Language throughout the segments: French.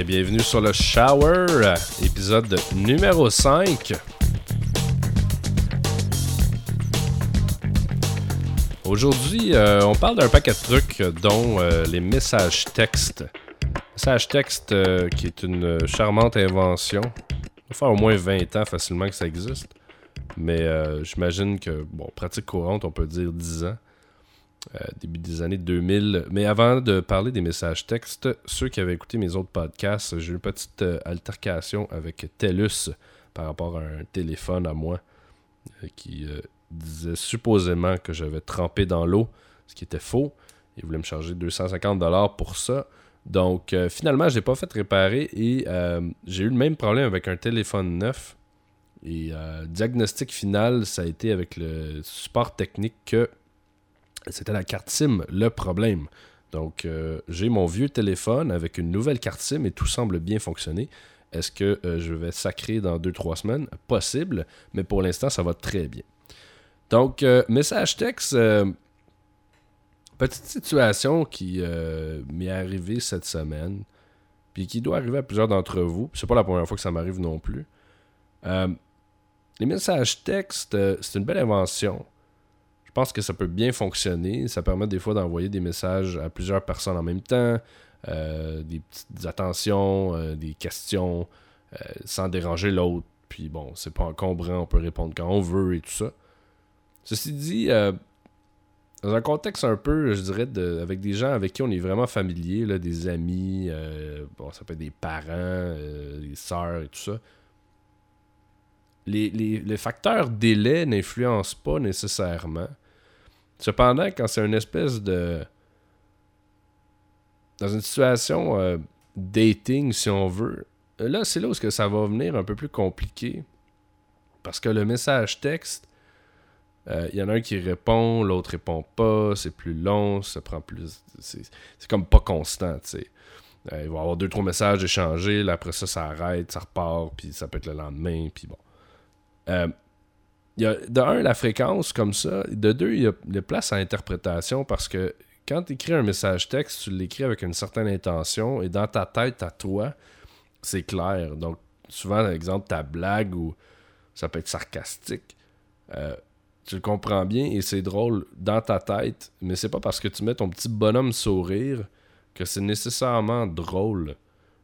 Et bienvenue sur le Shower, épisode numéro 5. Aujourd'hui, euh, on parle d'un paquet de trucs, dont euh, les messages textes. Messages textes euh, qui est une charmante invention. Ça fait au moins 20 ans facilement que ça existe. Mais j'imagine que, bon, pratique courante, on peut dire 10 ans. Début des années 2000. Mais avant de parler des messages textes, ceux qui avaient écouté mes autres podcasts, j'ai eu une petite altercation avec TELUS par rapport à un téléphone à moi qui disait supposément que j'avais trempé dans l'eau, ce qui était faux. Il voulait me charger 250$ pour ça. Donc euh, finalement, je l'ai pas fait réparer et euh, j'ai eu le même problème avec un téléphone neuf. Et euh, diagnostic final, ça a été avec le support technique que c'était la carte SIM le problème. Donc j'ai mon vieux téléphone avec une nouvelle carte SIM et tout semble bien fonctionner. Est-ce que je vais sacrer dans 2-3 semaines? Possible, mais pour l'instant, ça va très bien. Donc, euh, message texte, euh, petite situation qui euh, m'est arrivée cette semaine, puis qui doit arriver à plusieurs d'entre vous. C'est pas la première fois que ça m'arrive non plus. les messages texte, c'est une belle invention. Je pense que ça peut bien fonctionner. Ça permet des fois d'envoyer des messages à plusieurs personnes en même temps, des petites attentions, des questions, sans déranger l'autre. Puis bon, c'est pas encombrant, on peut répondre quand on veut et tout ça. Ceci dit, euh, dans un contexte un peu, je dirais, de, avec des gens avec qui on est vraiment familier, là, des amis, euh, bon, ça peut être des parents, euh, des sœurs et tout ça. Les, facteurs délai n'influencent pas nécessairement. Cependant, quand c'est une espèce de. Dans une situation dating, si on veut, là, c'est là où ça va venir un peu plus compliqué. Parce que le message texte, il euh, y en a un qui répond, l'autre répond pas, c'est plus long, ça prend plus. C'est comme pas constant, tu sais. Euh, il va y avoir deux, trois messages échangés, après ça, ça arrête, ça repart, puis ça peut être le lendemain, puis bon. Euh, y a, de un, la fréquence comme ça. De deux, il y a de place à interprétation parce que quand tu écris un message texte, tu l'écris avec une certaine intention et dans ta tête, à toi, c'est clair. Donc, souvent, par exemple, ta blague ou ça peut être sarcastique. Euh, tu le comprends bien et c'est drôle dans ta tête, mais c'est pas parce que tu mets ton petit bonhomme sourire que c'est nécessairement drôle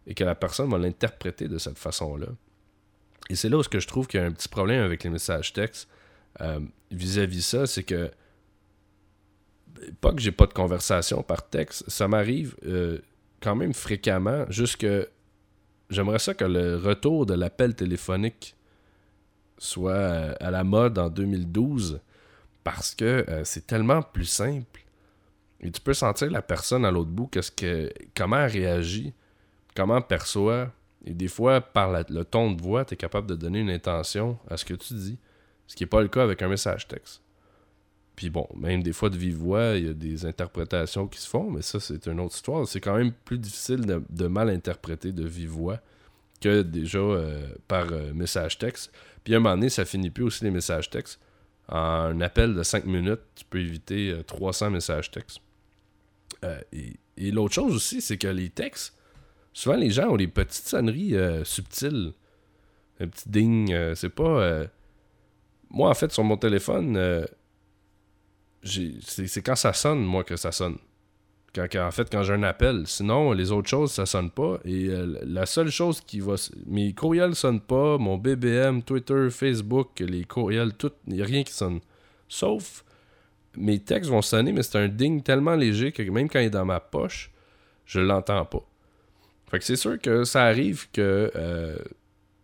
et que la personne va l'interpréter de cette façon-là. Et c'est là où je trouve qu'il y a un petit problème avec les messages textes euh, vis-à-vis ça, c'est que pas que j'ai pas de conversation par texte, ça m'arrive euh, quand même fréquemment, juste que j'aimerais ça que le retour de l'appel téléphonique soit euh, à la mode en 2012 parce que c'est tellement plus simple. Et tu peux sentir la personne à l'autre bout, que, comment elle réagit, comment elle perçoit. Et des fois, par le ton de voix, tu es capable de donner une intention à ce que tu dis. Ce qui n'est pas le cas avec un message texte. Puis bon, même des fois de vive voix, il y a des interprétations qui se font, mais ça, c'est une autre histoire. C'est quand même plus difficile de, mal interpréter de vive voix que déjà euh, par message texte. Puis à un moment donné, ça finit plus aussi les messages textes. En un appel de 5 minutes, tu peux éviter 300 euh, messages textes. Euh, et, l'autre chose aussi, c'est que les textes, souvent les gens ont des petites sonneries euh, subtiles. Un petit ding. c'est pas. Moi, en fait, sur mon téléphone, c'est quand ça sonne, moi, que ça sonne en fait, quand j'ai un appel. Sinon, les autres choses, ça sonne pas. Et euh, la seule chose qui va. Mes courriels sonnent pas, mon BBM, Twitter, Facebook, les courriels, tout. Il n'y a rien qui sonne. Sauf mes textes vont sonner, mais c'est un ding tellement léger que même quand il est dans ma poche, je l'entends pas. Fait que c'est sûr que ça arrive que euh,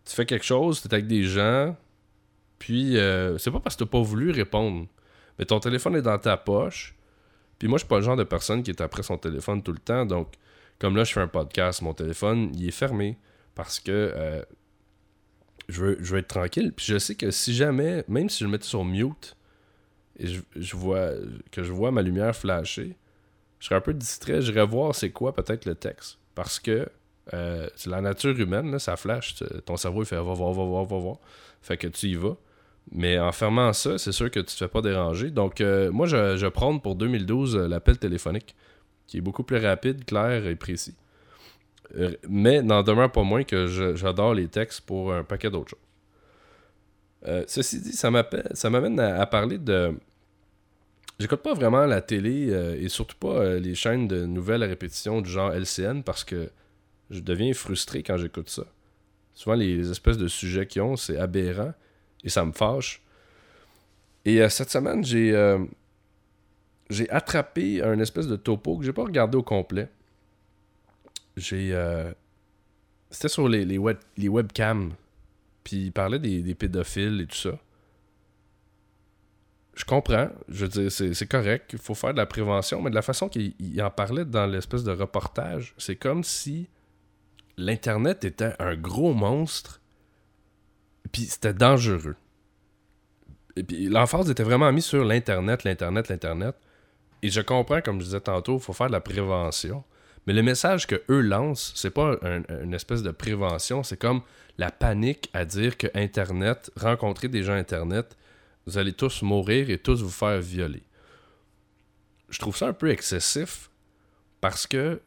tu fais quelque chose, tu es avec des gens, puis euh, c'est pas parce que tu pas voulu répondre, mais ton téléphone est dans ta poche, puis moi, je suis pas le genre de personne qui est après son téléphone tout le temps. Donc, comme là, je fais un podcast, mon téléphone, il est fermé parce que euh, je, veux, je être tranquille. Puis je sais que si jamais, même si je le mettais sur mute et je, vois que je vois ma lumière flasher, je serais un peu distrait. J'irais voir c'est quoi peut-être le texte. Parce que euh, c'est la nature humaine, là, ça flash. Ton cerveau, il fait va voir, va voir, va voir. Fait que tu y vas. Mais en fermant ça, c'est sûr que tu te fais pas déranger. Donc, euh, moi, je, je prends pour 2012 euh, l'appel téléphonique, qui est beaucoup plus rapide, clair et précis. Mais n'en demeure pas moins que j'adore les textes pour un paquet d'autres choses. Ceci dit, ça m'amène à, parler de. J'écoute pas vraiment la télé et surtout pas les chaînes de nouvelles à répétition du genre LCN parce que je deviens frustré quand j'écoute ça. Souvent, les, espèces de sujets qu'ils ont, c'est aberrant et ça me fâche. Et cette semaine, j'ai attrapé un espèce de topo que j'ai pas regardé au complet. J'ai. Euh, c'était sur les, les, web, les webcams. Puis il parlait des, pédophiles et tout ça. Je comprends. Je veux dire, c'est correct. Il faut faire de la prévention. Mais de la façon qu'il en parlait dans l'espèce de reportage, c'est comme si l'Internet était un gros monstre. Puis c'était dangereux. Et puis l'emphase était vraiment mise sur l'Internet, l'Internet, l'Internet. Et je comprends, comme je disais tantôt, il faut faire de la prévention. Mais le message que eux lancent, c'est pas une espèce de prévention, c'est comme la panique à dire que Internet, rencontrer des gens Internet, vous allez tous mourir et tous vous faire violer. Je trouve ça un peu excessif parce que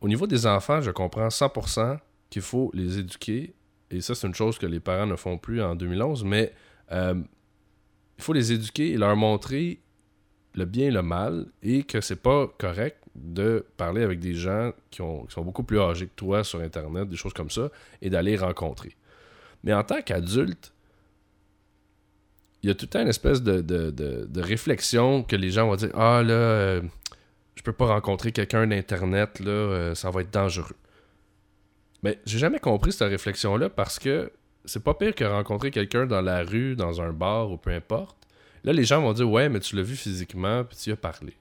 au niveau des enfants, je comprends 100% qu'il faut les éduquer et ça c'est une chose que les parents ne font plus en 2011, mais euh, il faut les éduquer et leur montrer le bien et le mal et que c'est pas correct de parler avec des gens qui, sont beaucoup plus âgés que toi sur Internet, des choses comme ça, et d'aller rencontrer. Mais en tant qu'adulte, il y a tout le temps une espèce de, réflexion que les gens vont dire Ah là, euh, je peux pas rencontrer quelqu'un d'Internet, là, euh, ça va être dangereux. Mais j'ai jamais compris cette réflexion-là parce que c'est pas pire que rencontrer quelqu'un dans la rue, dans un bar ou peu importe. Là, les gens vont dire Ouais, mais tu l'as vu physiquement, puis tu y as parlé.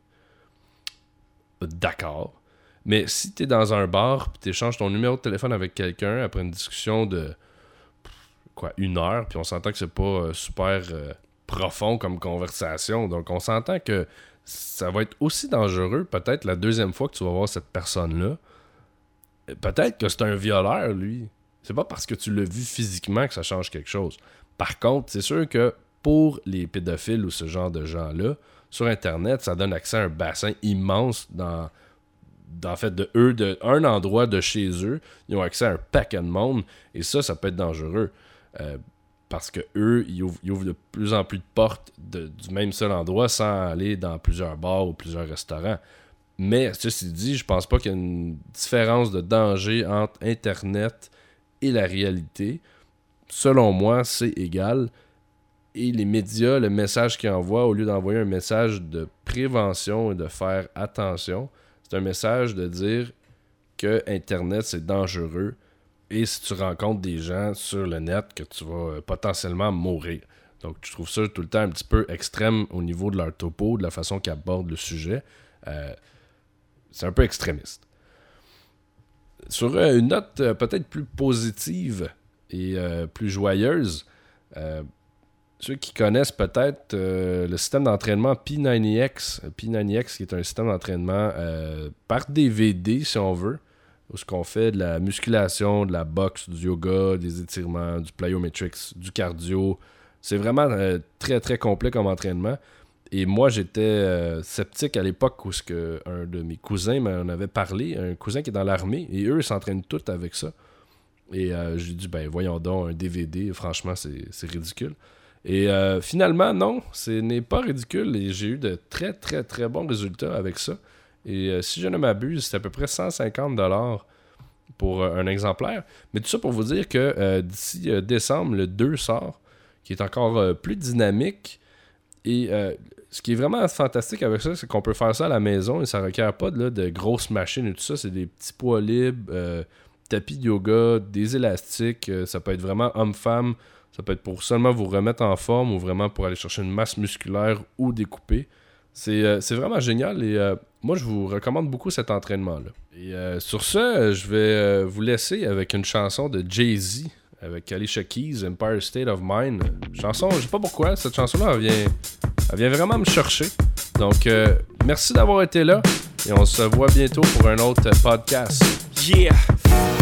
D'accord. Mais si tu es dans un bar, puis tu échanges ton numéro de téléphone avec quelqu'un après une discussion de quoi, une heure, puis on s'entend que c'est pas euh, super euh, profond comme conversation. Donc on s'entend que ça va être aussi dangereux peut-être la deuxième fois que tu vas voir cette personne-là. Peut-être que c'est un violeur, lui. C'est pas parce que tu l'as vu physiquement que ça change quelque chose. Par contre, c'est sûr que pour les pédophiles ou ce genre de gens-là, sur Internet, ça donne accès à un bassin immense dans, en fait, de eux, de un endroit de chez eux, ils ont accès à un paquet de monde, et ça, ça peut être dangereux. Euh, parce que eux, ils ouvrent, de plus en plus de portes du même seul endroit sans aller dans plusieurs bars ou plusieurs restaurants. Mais ceci dit, je pense pas qu'il y ait une différence de danger entre Internet et la réalité. Selon moi, c'est égal et les médias, le message qu'ils envoient, au lieu d'envoyer un message de prévention et de faire attention, c'est un message de dire que Internet, c'est dangereux et si tu rencontres des gens sur le net, que tu vas euh, potentiellement mourir. Donc, je trouve ça tout le temps un petit peu extrême au niveau de leur topo, de la façon qu'ils abordent le sujet. Euh, c'est un peu extrémiste. Sur euh, une note peut-être plus positive et plus joyeuse, ceux qui connaissent peut-être le système d'entraînement P90X, P90X qui est un système d'entraînement par DVD si on veut, où ce qu'on fait de la musculation, de la boxe, du yoga, des étirements, du plyometrics, du cardio. C'est vraiment euh, très très complet comme entraînement. Et moi j'étais sceptique à l'époque où que un de mes cousins m'en avait parlé, un cousin qui est dans l'armée, et eux s'entraînent tous avec ça. Et j'ai dit ben voyons donc un DVD, franchement c'est ridicule. Et euh, finalement, non, ce n'est pas ridicule et j'ai eu de très très très bons résultats avec ça. Et euh, si je ne m'abuse, c'est à peu près 150 dollars pour euh, un exemplaire. Mais tout ça pour vous dire que d'ici décembre, le 2 sort, qui est encore plus dynamique. Et ce qui est vraiment fantastique avec ça, c'est qu'on peut faire ça à la maison et ça ne requiert pas de, de grosses machines et tout ça. C'est des petits poids libres, tapis de yoga, des élastiques. ça peut être vraiment homme-femme ça peut être pour seulement vous remettre en forme ou vraiment pour aller chercher une masse musculaire ou découper. C'est euh, vraiment génial et euh, moi je vous recommande beaucoup cet entraînement-là. Et euh, sur ce, je vais vous laisser avec une chanson de Jay-Z avec Alicia Keys, Empire State of Mind. Chanson, je sais pas pourquoi, cette chanson-là, elle vient, elle vient vraiment me chercher. Donc, merci d'avoir été là et on se voit bientôt pour un autre podcast. Yeah!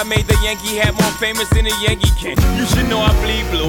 I made the Yankee hat more famous than a Yankee can. You should know I bleed blue,